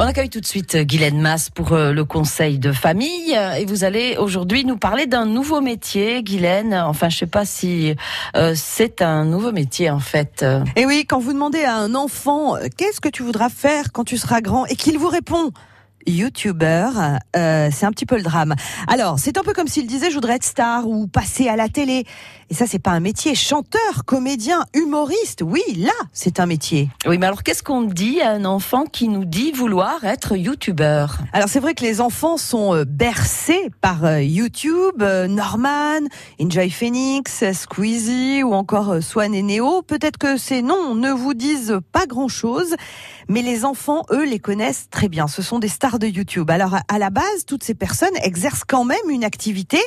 On accueille tout de suite Guylaine Masse pour euh, le conseil de famille et vous allez aujourd'hui nous parler d'un nouveau métier, Guylaine. Enfin, je sais pas si euh, c'est un nouveau métier en fait. Et oui, quand vous demandez à un enfant euh, qu'est-ce que tu voudras faire quand tu seras grand et qu'il vous répond? Youtubeur, euh, c'est un petit peu le drame. Alors, c'est un peu comme s'il disait je voudrais être star ou passer à la télé. Et ça, c'est pas un métier. Chanteur, comédien, humoriste, oui, là, c'est un métier. Oui, mais alors qu'est-ce qu'on dit à un enfant qui nous dit vouloir être youtubeur? Alors, c'est vrai que les enfants sont euh, bercés par euh, YouTube, Norman, Enjoy Phoenix, Squeezie ou encore Swan et Neo. Peut-être que ces noms ne vous disent pas grand-chose, mais les enfants, eux, les connaissent très bien. Ce sont des stars de YouTube. Alors à la base, toutes ces personnes exercent quand même une activité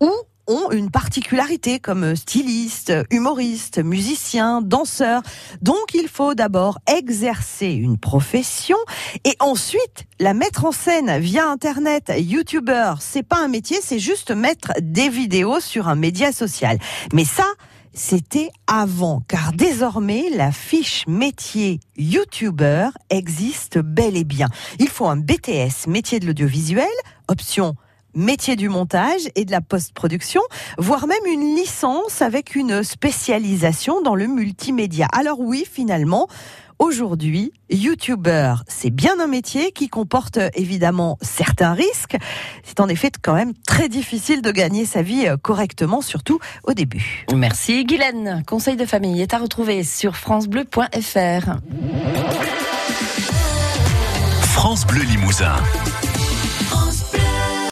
ou ont une particularité comme styliste, humoriste, musicien, danseur. Donc il faut d'abord exercer une profession et ensuite la mettre en scène via internet. YouTuber, c'est pas un métier, c'est juste mettre des vidéos sur un média social. Mais ça, c'était avant, car désormais la fiche métier YouTuber existe bel et bien. Il faut un BTS métier de l'audiovisuel, option métier du montage et de la post-production, voire même une licence avec une spécialisation dans le multimédia. Alors oui, finalement, Aujourd'hui, YouTuber, c'est bien un métier qui comporte évidemment certains risques. C'est en effet quand même très difficile de gagner sa vie euh, correctement, surtout au début. Merci Guylaine. Conseil de famille est à retrouver sur francebleu.fr. France Bleu Limousin.